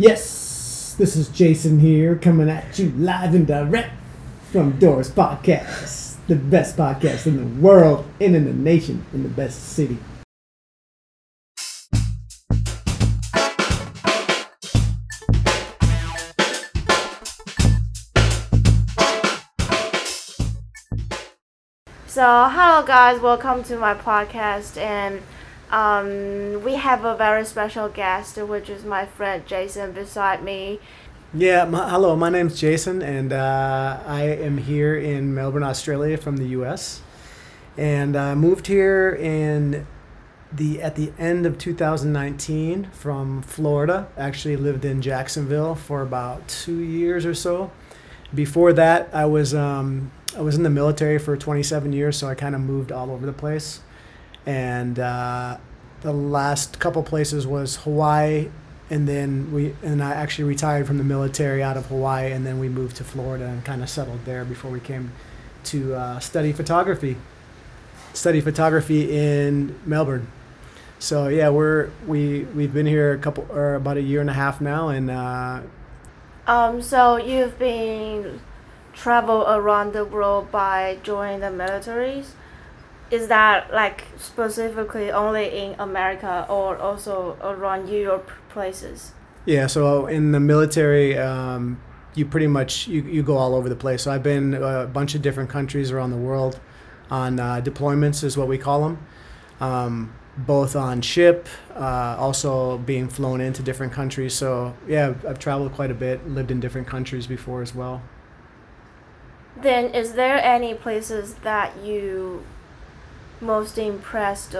Yes, this is Jason here coming at you live and direct from Dora's Podcast, the best podcast in the world and in the nation, in the best city. So, hello guys, welcome to my podcast, and um, we have a very special guest, which is my friend Jason beside me. Yeah, my, hello, my name's Jason, and uh, I am here in Melbourne, Australia from the US. And I moved here in the at the end of 2019 from Florida. Actually lived in Jacksonville for about two years or so. Before that, I was um, I was in the military for 27 years, so I kind of moved all over the place. And uh, the last couple places was Hawaii, and then we and I actually retired from the military out of Hawaii, and then we moved to Florida and kind of settled there before we came to uh, study photography. Study photography in Melbourne. So yeah, we're we we've been here a couple or about a year and a half now, and uh, Um, so you've been travel around the world by joining the militaries. Is that like specifically only in America or also around Europe places? Yeah, so in the military, um, you pretty much you, you go all over the place. So I've been a bunch of different countries around the world on uh, deployments, is what we call them. Um, both on ship, uh, also being flown into different countries. So yeah, I've traveled quite a bit, lived in different countries before as well. Then is there any places that you most impressed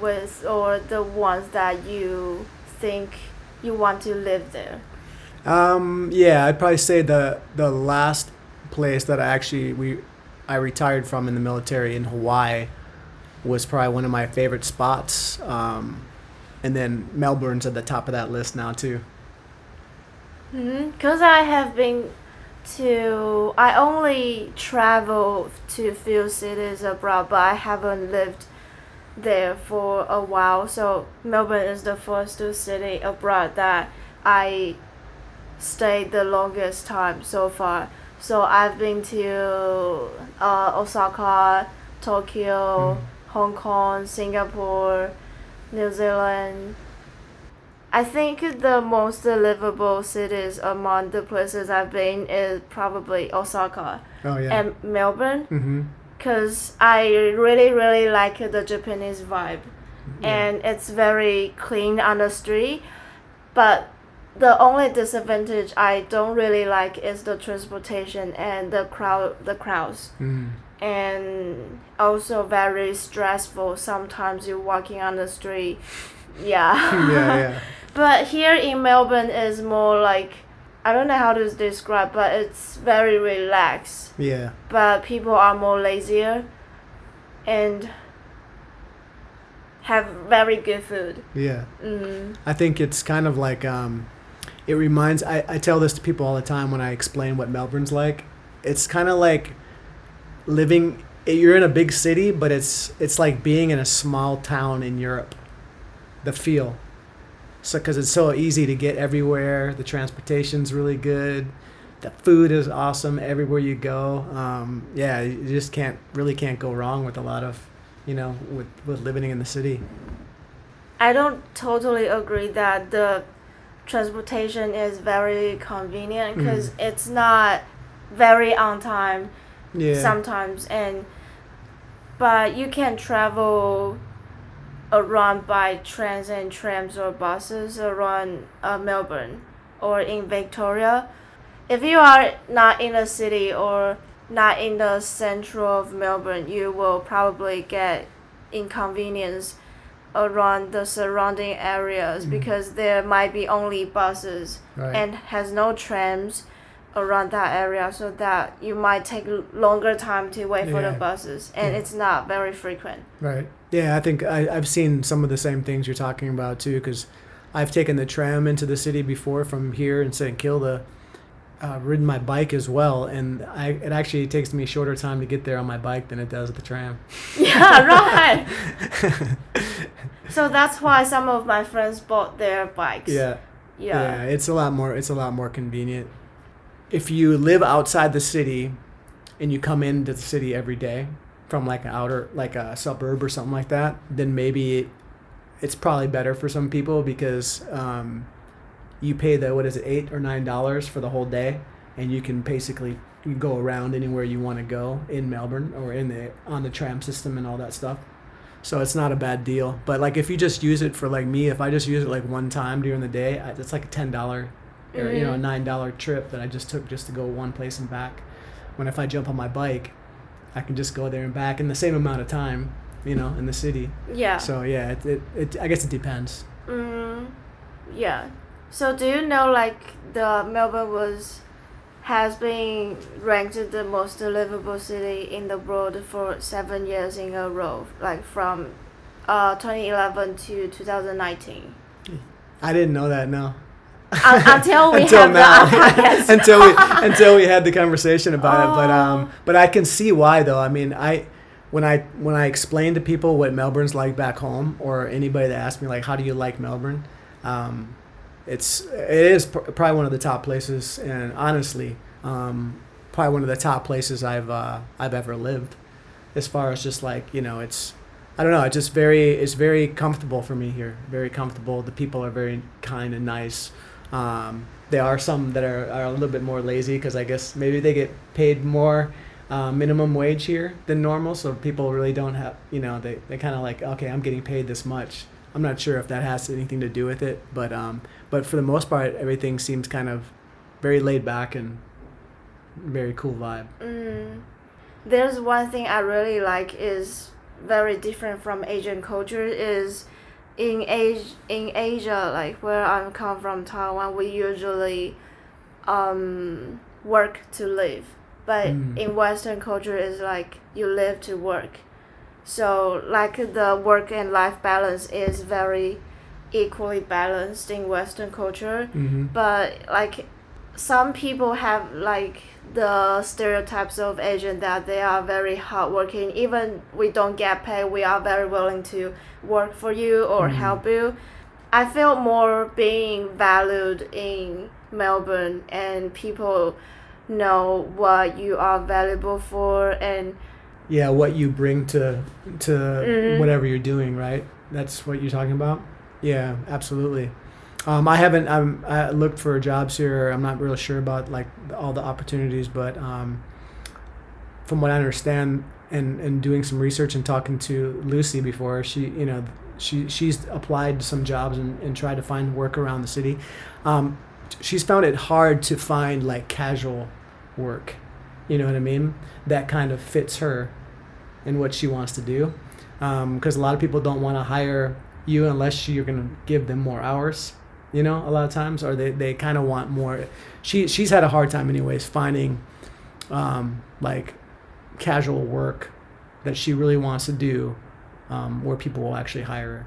with or the ones that you think you want to live there? Um, yeah, I'd probably say the the last place that I actually we I retired from in the military in Hawaii was probably one of my favorite spots. Um, and then Melbourne's at the top of that list now too. Because I have been to, I only travel to few cities abroad, but I haven't lived there for a while. So Melbourne is the first city abroad that I stayed the longest time so far. So I've been to uh, Osaka, Tokyo, Hong Kong, Singapore, New Zealand. I think the most livable cities among the places I've been is probably Osaka Oh yeah. and Melbourne mm-hmm. because I really really like the Japanese vibe and it's very clean on the street but the only disadvantage I don't really like is the transportation and the crowd the crowds mm and also very stressful sometimes you're walking on the street yeah yeah, yeah. but here in melbourne is more like i don't know how to describe but it's very relaxed Yeah. but people are more lazier and have very good food Yeah. mm. I think it's kind of like um, it reminds. I, I tell this to people all the time when I explain what Melbourne's like. It's kind of like living. You're in a big city, but it's it's like being in a small town in Europe. The feel, so because it's so easy to get everywhere. The transportation's really good. The food is awesome everywhere you go. Um, yeah, you just can't really can't go wrong with a lot of, you know, with with living in the city. i don't totally agree that the transportation is very convenient because it's not very on time Yeah. sometimes and but you can travel around by trains and trams or buses around uh, melbourne or in victoria if you are not in the city or not in the central of melbourne you will probably get inconvenience around the surrounding areas Mhm. because there might be only buses right. and has no trams around that area so that you might take longer time to wait for the buses and Yeah. it's not very frequent Right. Yeah, I think I, I've seen some of the same things you're talking about too, because I've taken the tram into the city before from here in St. Kilda, uh, ridden my bike as well, and I, it actually takes me a shorter time to get there on my bike than it does with the tram. yeah right so that's why some of my friends bought their bikes Yeah. yeah. Yeah. it's a lot more. It's a lot more convenient. If you live outside the city, and you come into the city every day from like an outer, like a suburb or something like that, then maybe it, it's probably better for some people because um, you pay the what is it eight or nine dollars for the whole day, and you can basically go around anywhere you want to go in Melbourne or in the on the tram system and all that stuff. So it's not a bad deal. But like if you just use it for like me, if I just use it like one time during the day, it's like a ten dollar or you know a Mhm. nine dollar trip that I just took just to go one place and back. When if I jump on my bike, I can just go there and back in the same amount of time, you know, in the city. Yeah. So yeah, it, it, it I guess it depends. Mm, yeah. So do you know like the Melbourne was has been ranked the most livable city in the world for seven years in a row, like from uh 2011 to 2019. I didn't know that. No. Un- until we until now, until we until we had the conversation about it. But um, Oh. but I can see why though. I mean, I when I when I explain to people what Melbourne's like back home, or anybody that asks me like, how do you like Melbourne? Um, it's it is pr- probably one of the top places, and honestly, um, probably one of the top places I've uh, I've ever lived. As far as just like you know, it's I don't know. It's just very it's very comfortable for me here. Very comfortable. The people are very kind and nice. Um, there are some that are, are a little bit more lazy because I guess maybe they get paid more uh, minimum wage here than normal, so people really don't have you know they they kind of like okay I'm getting paid this much. I'm not sure if that has anything to do with it, but um, but for the most part everything seems kind of very laid back and very cool vibe. Mm. There's one thing I really like is very different from Asian culture is in Asia, in Asia like where I'm come from Taiwan we usually um, work to live but Mm. in Western culture is like you live to work so like the work and life balance is very equally balanced in Western culture Mm-hmm. but like some people have like the stereotypes of Asian that they are very hardworking. Even we don't get paid, we are very willing to work for you or Mhm. help you. I feel more being valued in Melbourne and people know what you are valuable for and Yeah, what you bring to to Mhm. whatever you're doing, right? That's what you're talking about. Yeah, absolutely. Um, I haven't. I'm, I looked for jobs here. I'm not really sure about like all the opportunities, but um, from what I understand, and and doing some research and talking to Lucy before, she you know she she's applied to some jobs and, and tried to find work around the city. Um, she's found it hard to find like casual work. You know what I mean? That kind of fits her and what she wants to do. Because a lot of people don't want to hire you unless you're going to give them more hours. You know, a lot of times, or they, they kind of want more. She she's had a hard time, anyways, finding um, like casual work that she really wants to do, um, where people will actually hire her.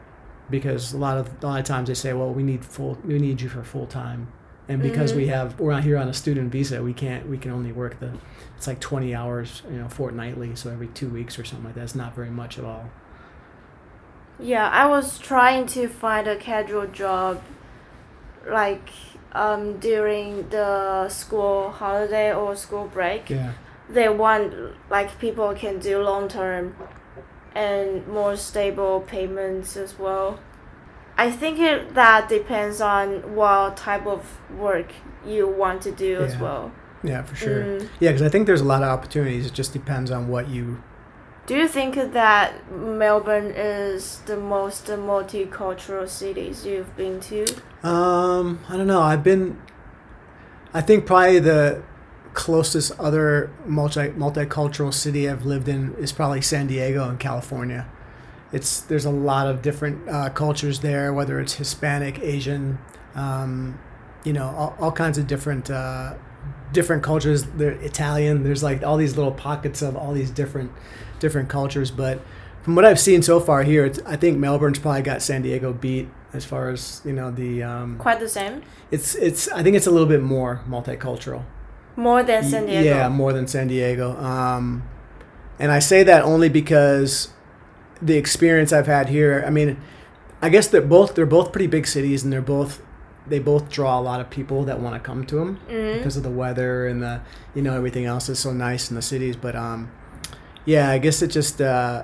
Because a lot of a lot of times they say, well, we need full, we need you for full time, and because we Mhm. have we're not here on a student visa, we can't we can only work the it's like 20 hours, you know, fortnightly, so every two weeks or something like that. It's not very much at all. Yeah, I was trying to find a casual job like um, during the school holiday or school break. Yeah. They want like people can do long term and more stable payments as well. I think it, that depends on what type of work you want to do as well. Yeah, for sure. Mm. Yeah, because I think there's a lot of opportunities. It just depends on what you. Do you think that Melbourne is the most multicultural cities you've been to? Um, I don't know. I've been. I think probably the closest other multi multicultural city I've lived in is probably San Diego in California. It's there's a lot of different uh, cultures there, whether it's Hispanic, Asian, um, you know, all, all kinds of different uh, different cultures. They're Italian. There's like all these little pockets of all these different different cultures. But from what I've seen so far here, it's, I think Melbourne's probably got San Diego beat as far as you know the. Um, Quite the same? it's it's I think it's a little bit more multicultural. More than San Diego? Yeah, more than San Diego. Um, and I say that only because the experience I've had here. I mean, I guess they're both they're both pretty big cities, and they're both they both draw a lot of people that want to come to them Mm. because of the weather and the you know everything else is so nice in the cities. But um, yeah, I guess it just uh,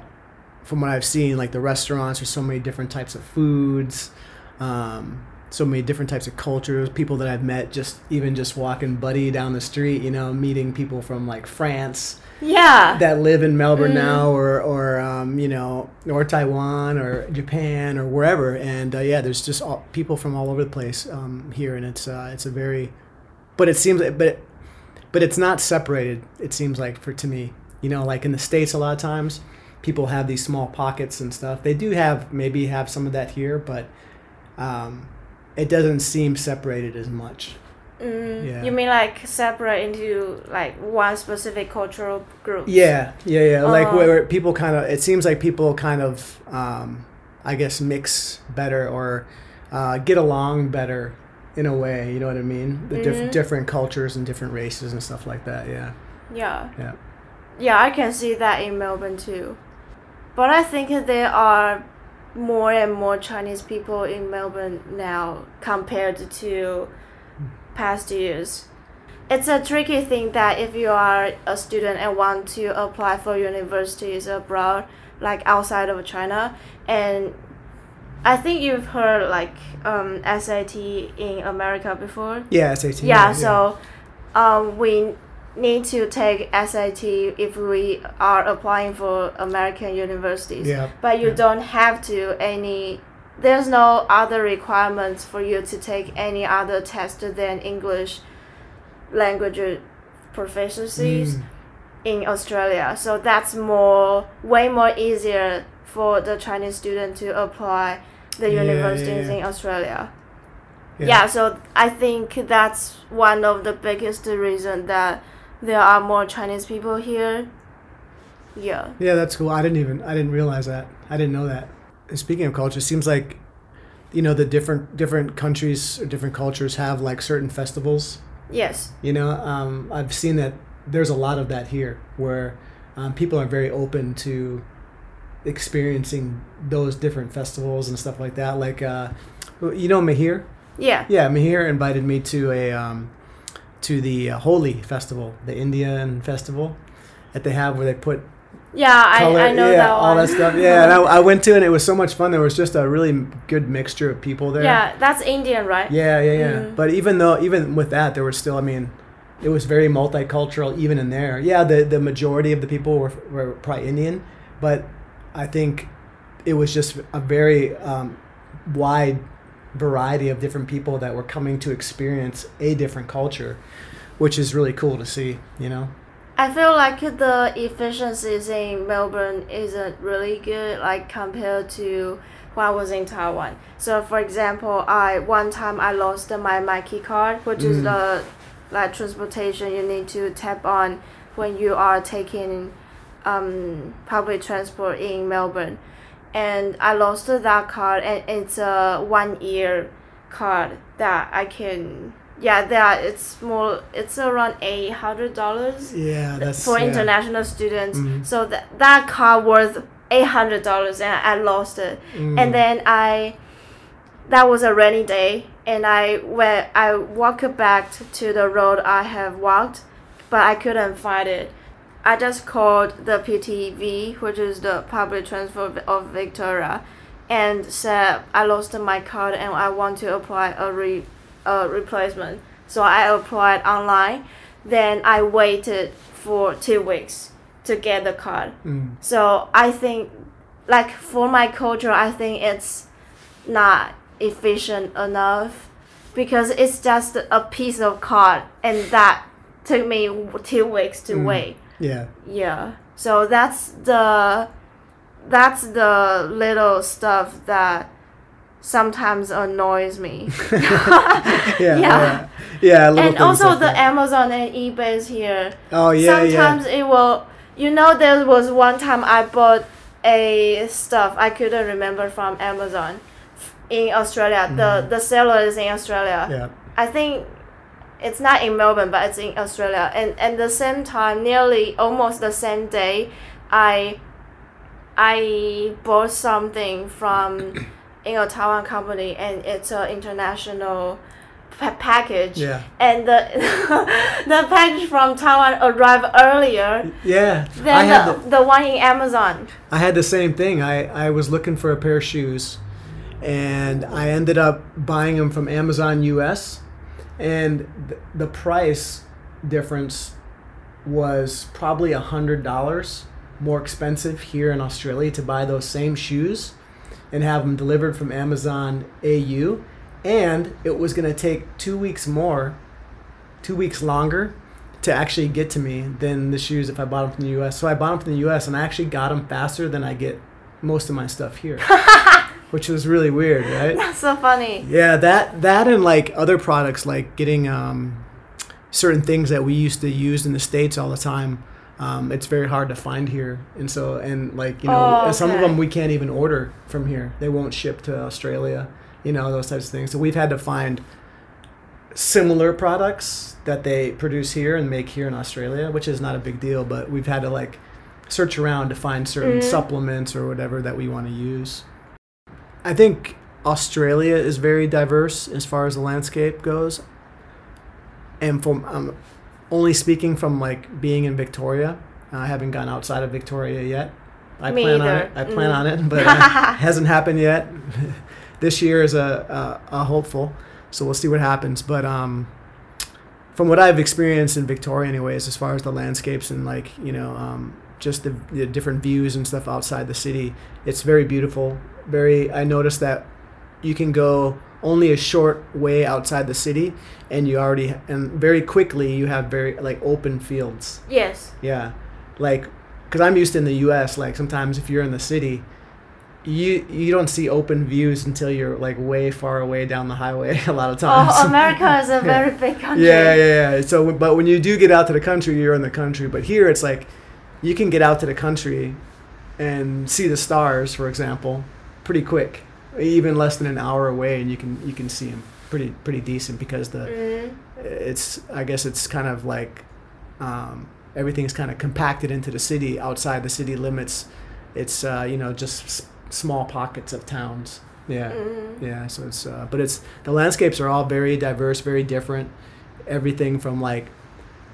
from what I've seen, like the restaurants, there's so many different types of foods, um, so many different types of cultures. People that I've met just even just walking buddy down the street, you know, meeting people from like France Yeah. that live in Melbourne Mm. now, or or um, you know, or Taiwan, or Japan, or wherever. And uh, yeah, there's just all, people from all over the place um, here, and it's uh, it's a very, but it seems, but but it's not separated. It seems like for to me, you know, like in the states, a lot of times people have these small pockets and stuff. They do have maybe have some of that here, but um, it doesn't seem separated as much. Mm. Yeah. You mean like separate into like one specific cultural group? Yeah, yeah, yeah. Like Uh, where people kind of, it seems like people kind of, um, I guess, mix better or uh, get along better in a way. You know what I mean? The diff- Mhm. different cultures and different races and stuff like that. Yeah, Yeah. yeah. Yeah, I can see that in Melbourne too. But I think there are more and more Chinese people in Melbourne now compared to past years. It's a tricky thing that if you are a student and want to apply for universities abroad, like outside of China, and I think you've heard like um, SAT in America before. Yeah, SAT. Yeah, so um, we need to take SAT if we are applying for American universities. Yeah. But you yeah. don't have to any. There's no other requirements for you to take any other test than English language proficiencies Mm, in Australia. So that's more, way more easier for the Chinese student to apply the Yeah, universities yeah. in Australia. yeah. Yeah. so I think that's one of the biggest reason that there are more Chinese people here. Yeah. Yeah, that's cool. I didn't even I didn't realize that. I didn't know that. And speaking of culture, it seems like you know the different different countries or different cultures have like certain festivals Yes. You know, um, I've seen that there's a lot of that here where um, people are very open to experiencing those different festivals and stuff like that. Like, uh, you know, Mahir? Yeah. Yeah, Mahir invited me to a um, to the uh, Holi festival, the Indian festival that they have where they put Yeah, color, I, I know yeah, that all one. that stuff. Yeah, and I, I went to it and it was so much fun. There was just a really good mixture of people there. Yeah, that's Indian, right? Yeah, yeah, yeah. Mm. But even though, even with that, there was still, I mean, it was very multicultural even in there. Yeah, the, the majority of the people were, were probably Indian, but I think it was just a very um, wide variety of different people that were coming to experience a different culture, which is really cool to see, you know? I feel like the efficiencies in Melbourne isn't really good, like compared to when I was in Taiwan. So, for example, I one time I lost the my myki card, which is Mm. the like transportation you need to tap on when you are taking um, public transport in Melbourne, and I lost that card, and it's a one year card that I can. Yeah, that it's more. It's around eight hundred dollars Yeah, that's for yeah. international students. Mhm. So that that car worth eight hundred dollars, and I lost it. Mm. And then I, that was a rainy day, and I went. I walked back to the road I have walked, but I couldn't find it. I just called the PTV, which is the public transport of Victoria, and said I lost my card and I want to apply a re, a replacement. So I applied online. Then I waited for two weeks to get the card. Mm. So I think, like for my culture, I think it's not efficient enough because it's just a piece of card, and that took me two weeks to Mm. wait. Yeah. Yeah. So that's the that's the little stuff that sometimes annoys me. yeah, yeah, Yeah. yeah. little and also like the that. Amazon and eBay's here. Oh yeah, yeah. Sometimes it will. You know, there was one time I bought a stuff I couldn't remember from Amazon in Australia. The mm-hmm. the seller is in Australia. Yeah. I think it's not in Melbourne, but it's in Australia. And at the same time, nearly almost the same day, I I bought something from in a Taiwan company, and it's an international pa- package. Yeah. And the the package from Taiwan arrived earlier Yeah. I than had the, the, the one in Amazon. I had the same thing. I, I was looking for a pair of shoes and I ended up buying them from Amazon US and th- the price difference was probably a hundred dollars more expensive here in Australia to buy those same shoes and have them delivered from Amazon AU and it was going to take 2 weeks more 2 weeks longer to actually get to me than the shoes if I bought them from the US. So I bought them from the US and I actually got them faster than I get most of my stuff here. Which was really weird, right? That's so funny. Yeah, that that and like other products like getting um, certain things that we used to use in the states all the time. Um, it's very hard to find here, and so and like you know Oh, some of them we can't even order from here. They won't ship to Australia. You know those types of things. So we've had to find similar products that they produce here and make here in Australia, which is not a big deal. But we've had to like search around to find certain Mhm. supplements or whatever that we want to use. I think Australia is very diverse as far as the landscape goes. And from um, only speaking from like being in Victoria, I haven't gone outside of Victoria yet. I Me plan on it. I plan Mm. on it, but uh, hasn't happened yet. this year is a, a, a hopeful, so we'll see what happens. But um, from what I've experienced in Victoria, anyways, as far as the landscapes and like you know um, just the, the different views and stuff outside the city, it's very beautiful. Very, I noticed that you can go only a short way outside the city, and you already and very quickly you have very like open fields. Yes. Yeah, like because I'm used to in the U.S. Like sometimes if you're in the city, you you don't see open views until you're like way far away down the highway. A lot of oh, times. Oh, America is a very big country. Yeah, yeah, yeah. So, but when you do get out to the country, you're in the country. But here, it's like you can get out to the country and see the stars, for example, pretty quick, even less than an hour away, and you can you can see them pretty pretty decent because the Mm, it's I guess it's kind of like um, everything's kind of compacted into the city outside the city limits. It's uh, you know just s- small pockets of towns. Yeah. mm. Yeah, so it's uh, but it's the landscapes are all very diverse, very different. Everything from like,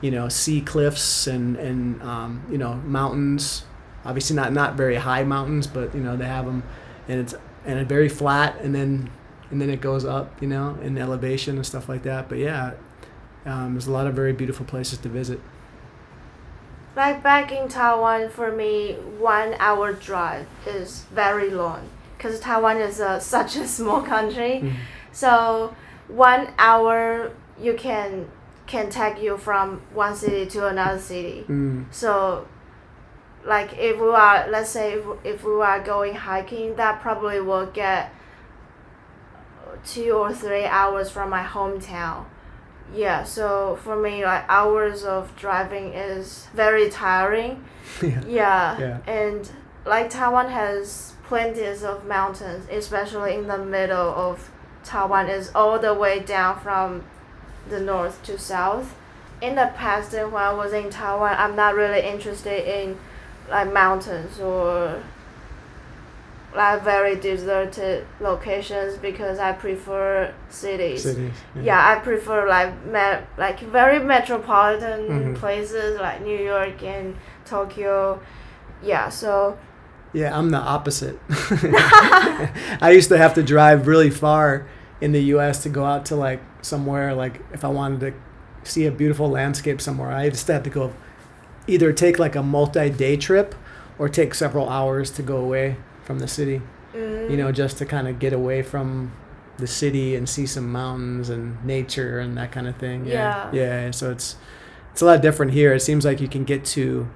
you know, sea cliffs and and um, you know mountains. Obviously not not very high mountains, but you know they have them, and it's and it's very flat, and then and then it goes up, you know, in elevation and stuff like that. But yeah, um, there's a lot of very beautiful places to visit. Like back in Taiwan, for me, one hour drive is very long because Taiwan is a, such a small country. Mm. So one hour you can can take you from one city to another city. Mm. So, like if we are, let's say if, if we are going hiking, that probably will get two or three hours from my hometown. Yeah, so for me, like hours of driving is very tiring. yeah. Yeah, Yeah. and like Taiwan has plenty of mountains, especially in the middle of Taiwan is all the way down from the north to south. In the past, when I was in Taiwan, I'm not really interested in like mountains or like very deserted locations because I prefer cities. Cities. Yeah, I prefer like me- like very metropolitan Mhm. places like New York and Tokyo. Yeah, so Yeah, I'm the opposite. I used to have to drive really far in the U.S. to go out to like somewhere like if I wanted to see a beautiful landscape somewhere, I just had to go either take like a multi-day trip or take several hours to go away from the city. mm, You know, just to kind of get away from the city and see some mountains and nature and that kind of thing. Yeah. Yeah. So it's it's a lot different here. It seems like you can get to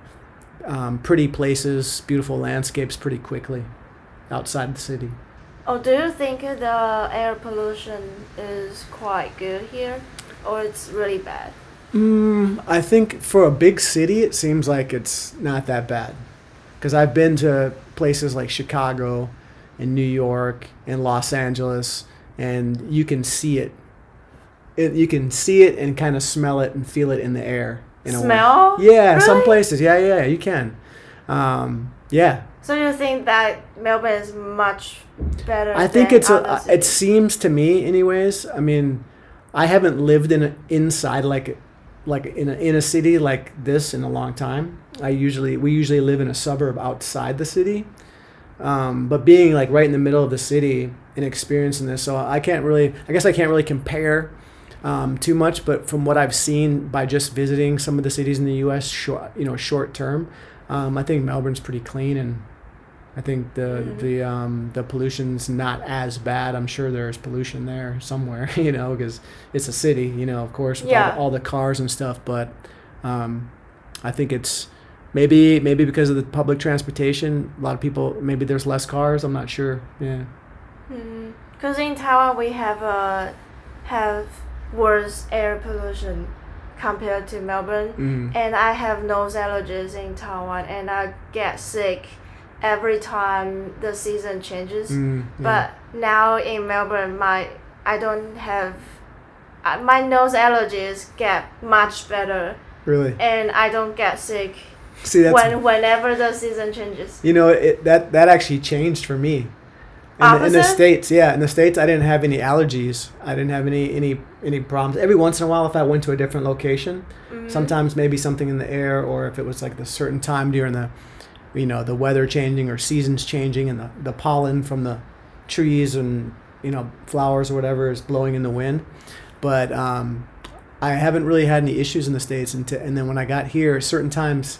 um, pretty places, beautiful landscapes pretty quickly outside the city. Oh, do you think the air pollution is quite good here, or it's really bad? Mm, I think for a big city, it seems like it's not that bad. Because I've been to places like Chicago and New York and Los Angeles, and you can see it. it you can see it and kind of smell it and feel it in the air. In a way. Smell? Yeah, some places. Yeah, yeah, you can. Um, yeah, So you think that Melbourne is much better? I think it's a. It seems to me, anyways. I mean, I haven't lived in a, inside like like in a, in a city like this in a long time. I usually we usually live in a suburb outside the city, um, but being like right in the middle of the city and experiencing this, so I can't really. I guess I can't really compare. Um, too much, but from what I've seen by just visiting some of the cities in the U.S. short, you know, short term, um, I think Melbourne's pretty clean and I think the Mhm. the um, the pollution's not as bad. I'm sure there's pollution there somewhere, you know, because it's a city, you know, of course, with all, Yeah. the, all the cars and stuff. But um, I think it's maybe maybe because of the public transportation, a lot of people maybe there's less cars. I'm not sure. Yeah. Because in Taiwan we have uh, have worse air pollution compared to Melbourne, Mm. and I have nose allergies in Taiwan, and I get sick every time the season changes. Mm, yeah. But now in Melbourne, my I don't have uh, my nose allergies get much better, really, and I don't get sick see that's when whenever the season changes. You know, it, that that actually changed for me. In the, in the states, yeah, in the states, I didn't have any allergies. I didn't have any any any problems. Every once in a while, if I went to a different location, Mhm. sometimes maybe something in the air, or if it was like the certain time during the, you know, the weather changing or seasons changing, and the the pollen from the trees and you know flowers or whatever is blowing in the wind. But um, I haven't really had any issues in the states, and and then when I got here, certain times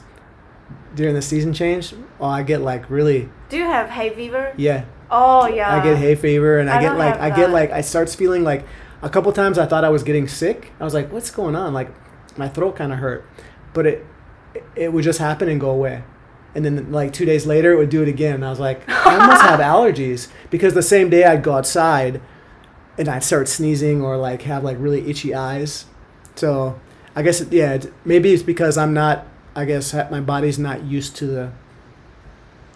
during the season change, oh, I get like really Do you have hay fever? yeah. Oh yeah. I get hay fever and I, I get like I get like I starts feeling like a couple times I thought I was getting sick. I was like, what's going on? Like my throat kind of hurt, but it it would just happen and go away. And then like two days later, it would do it again. And I was like, I must have allergies because the same day I'd go outside and I'd start sneezing or like have like really itchy eyes. So I guess yeah, maybe it's because I'm not. I guess my body's not used to the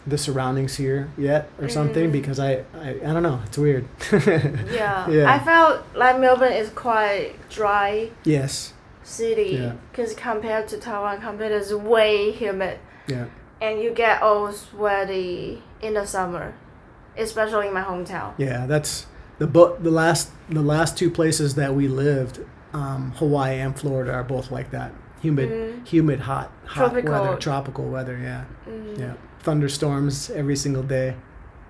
the surroundings here yet or something Mm. because I, I I don't know. It's weird. Yeah. Yeah. I felt like Melbourne is quite dry yes. city Yeah. because compared to Taiwan, compared is way humid Yeah. and you get all sweaty in the summer, especially in my hometown. Yeah. That's the bo- the last the last two places that we lived, um, Hawaii and Florida are both like that. Humid, Mm. humid, hot, hot Tropical. weather, tropical weather. Yeah. Mm. Yeah. Thunderstorms every single day.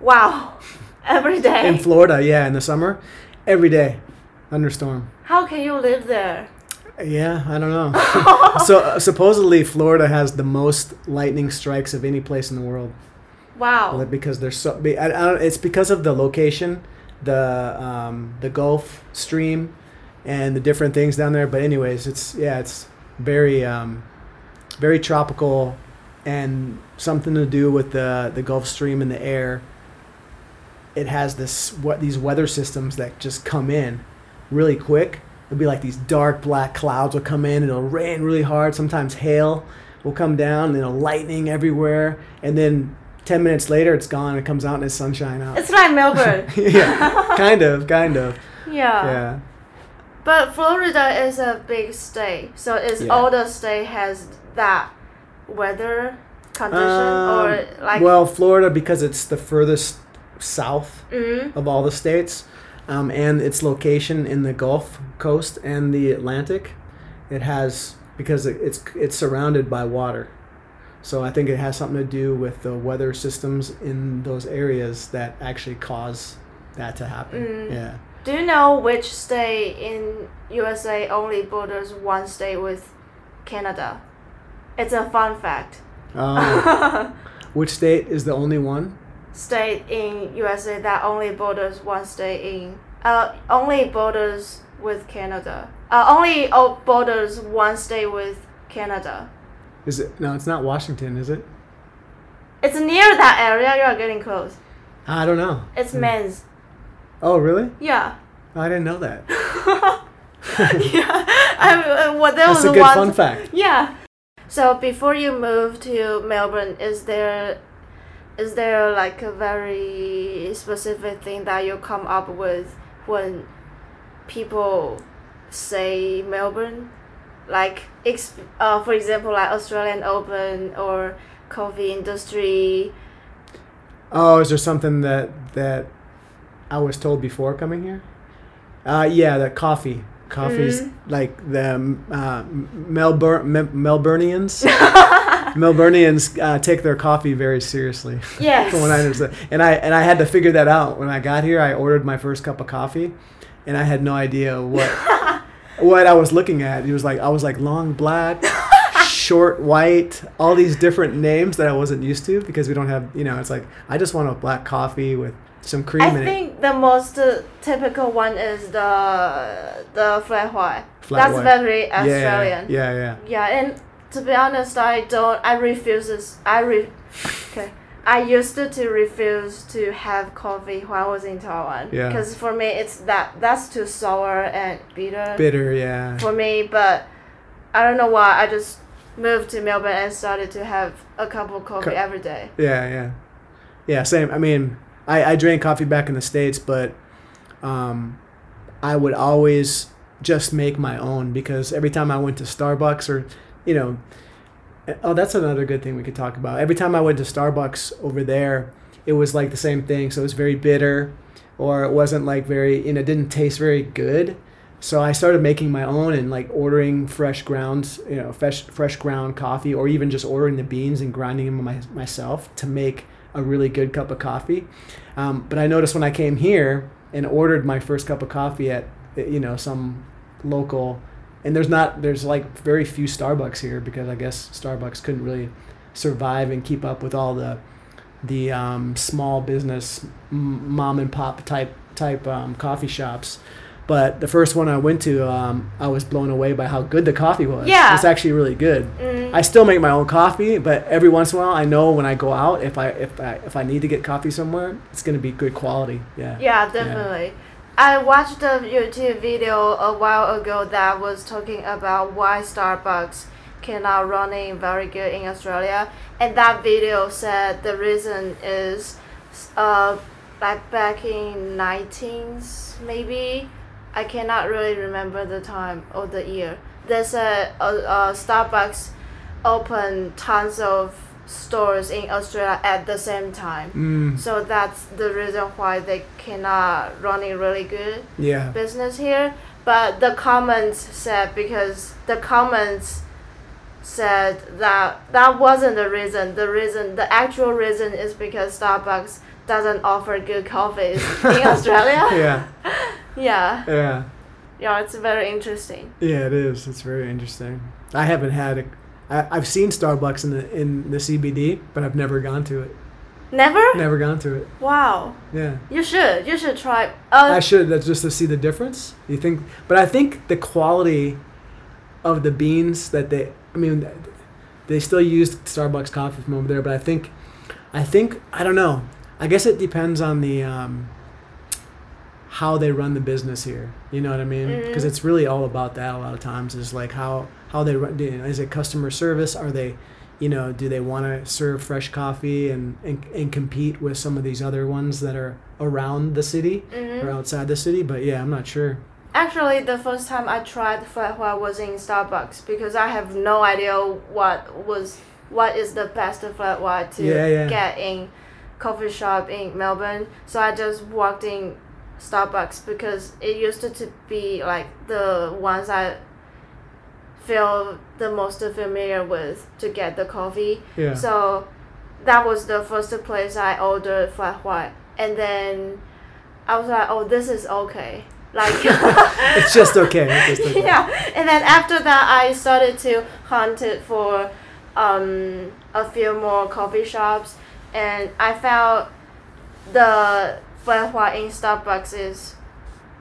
Wow. Every day. In Florida, yeah, in the summer, every day, thunderstorm. How can you live there? Yeah, I don't know. so uh, supposedly Florida has the most lightning strikes of any place in the world Wow. because there's so. I, I don't, it's because of the location, the um, the Gulf Stream, and the different things down there. But anyways, it's yeah, it's very um, very tropical, and something to do with the the Gulf Stream and the air. It has this what these weather systems that just come in really quick. It'll be like these dark black clouds will come in and it'll rain really hard. Sometimes hail will come down and it'll lightning everywhere. And then 10 minutes later, it's gone. It comes out and it's sunshine out. It's like Melbourne. yeah, kind of, kind of. yeah. Yeah. But Florida is a big state, so it's Yeah. all the state has that weather condition Um, or like well, Florida, because it's the furthest south mm, of all the states, um, and its location in the Gulf Coast and the Atlantic, it has because it, it's it's surrounded by water. So I think it has something to do with the weather systems in those areas that actually cause that to happen. Mm. Yeah. Do you know which state in USA only borders one state with Canada? It's a fun fact. Um, which state is the only one? state in USA that only borders one state in uh only borders with Canada. Uh, only oh, borders one state with Canada. Is it? No, it's not Washington, is it? It's near that area. You are getting close. I don't know. It's Maine's. Oh, really? Yeah. I didn't know that. yeah. I, uh, what that That's was a good one- fun fact. Yeah. So before you move to Melbourne, is there is there like a very specific thing that you come up with when people say Melbourne? Like, ex- uh, for example, like Australian Open or coffee industry. Oh, is there something that that I was told before coming here? Uh, yeah, the coffee. Coffee's Mhm. like the uh, Melbourne Me- Melburnians. Melburnians uh, take their coffee very seriously. Yes. from what I understand. And I and I had to figure that out when I got here. I ordered my first cup of coffee, and I had no idea what what I was looking at. It was like I was like long black, short white, all these different names that I wasn't used to because we don't have you know. It's like I just want a black coffee with some cream I in it. think the most uh, typical one is the the flat white. Flat That's white. very Yeah, Australian. Yeah, yeah. Yeah, and to be honest, I don't. I refuse this. I re. Okay. I used to, to refuse to have coffee when I was in Taiwan. Yeah. Because for me, it's that that's too sour and bitter Bitter, yeah. for me. But I don't know why. I just moved to Melbourne and started to have a cup of coffee Co- every day. Yeah, yeah, yeah. Same. I mean, I I drank coffee back in the states, but um, I would always just make my own because every time I went to Starbucks or, you know, oh, that's another good thing we could talk about. Every time I went to Starbucks over there, it was like the same thing. So it was very bitter, or it wasn't like very, you know, it didn't taste very good. So I started making my own and like ordering fresh grounds, you know, fresh fresh ground coffee, or even just ordering the beans and grinding them my, myself to make a really good cup of coffee. Um, but I noticed when I came here and ordered my first cup of coffee at, you know, some local, and there's not there's like very few Starbucks here because I guess Starbucks couldn't really survive and keep up with all the the um, small business mom and pop type type um, coffee shops. But the first one I went to, um, I was blown away by how good the coffee was. Yeah. it's actually really good. Mm, I still make my own coffee, but every once in a while, I know when I go out if I if I if I need to get coffee somewhere, it's gonna be good quality. Yeah. Yeah, definitely. I watched a YouTube video a while ago that was talking about why Starbucks cannot running very good in Australia, and that video said the reason is, uh, like back in 19s maybe, I cannot really remember the time or the year. There's a, a, a Starbucks open tons of stores in Australia at the same time. Mm, So that's the reason why they cannot running really good yeah. business here. But the comments said because the comments said that that wasn't the reason. The reason, the actual reason is because Starbucks doesn't offer good coffees in Australia. Yeah. Yeah, Yeah. yeah, it's very interesting. Yeah. It is. It's very interesting. I haven't had a. I, I've seen Starbucks in the in the CBD, but I've never gone to it. Never? Never gone to it. Wow. Yeah. You should. You should try. Uh, I should that's just to see the difference. You think? But I think the quality of the beans that they. I mean, they still use Starbucks coffee from over there, but I think, I think I don't know. I guess it depends on the um, how they run the business here. You know what I mean? Because Mhm. it's really all about that. A lot of times is like how how they run. You know, is it customer service? Are they you know, do they want to serve fresh coffee and, and, and compete with some of these other ones that are around the city mhm. or outside the city? But yeah, I'm not sure. Actually, the first time I tried flat white was in Starbucks because I have no idea what was what is the best flat white to Yeah, yeah. get in coffee shop in Melbourne. So I just walked in Starbucks because it used to, to be like the ones I feel the most familiar with to get the coffee. Yeah. So that was the first place I ordered flat white, and then I was like, "Oh, this is okay." Like, it's just okay. It's just okay. yeah. And then after that, I started to hunt it for um, a few more coffee shops, and I found the flat white in Starbucks is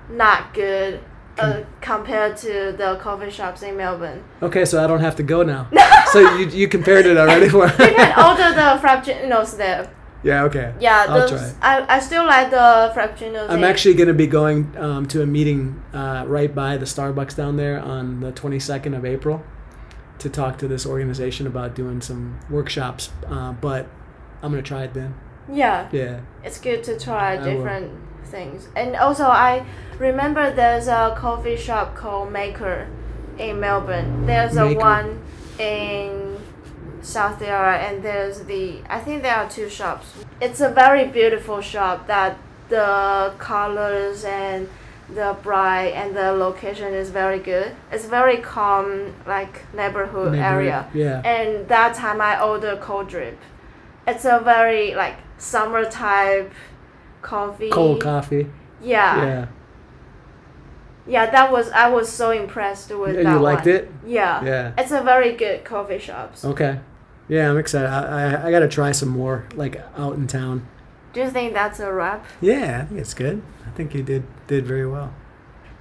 not good. Uh, compared to the coffee shops in Melbourne, Okay, so I don't have to go now. so you, you compared it already? you can order the frappuccinos there. yeah, okay. Yeah, I'll try. I, I still like the frappuccinos. I'm actually going to be going um, to a meeting uh, right by the Starbucks down there on the 22nd of April to talk to this organization about doing some workshops. Uh, but I'm to try it then. Yeah, Yeah. it's good to try I will. different things. And also, I remember there's a coffee shop called Maker in Melbourne. There's a one in South Yarra, and there's the I think there are two shops. It's a very beautiful shop that the colors and the bright and the location is very good. It's very calm, like neighborhood, area. Yeah. And that time I ordered cold drip. It's a very like summer type coffee. Cold coffee. Yeah. Yeah. Yeah, that was I was so impressed with Yeah, that you liked one. it? Yeah. Yeah. It's a very good coffee shops. Okay. Yeah, I'm excited. I, I, I got to try some more, like out in town. Do you think that's a wrap? Yeah, I think it's good. I think you did did very well.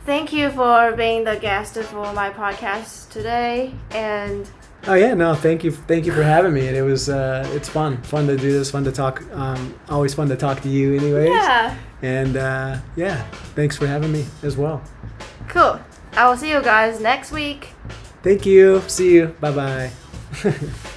Thank you for being the guest for my podcast today. And Oh yeah, no, thank you, thank you for having me. And it was, uh, it's fun, fun to do this, fun to talk. Um, always fun to talk to you, anyways. yeah, And uh, yeah, thanks for having me as well. cool. I will see you guys next week. Thank you. See you. Bye bye.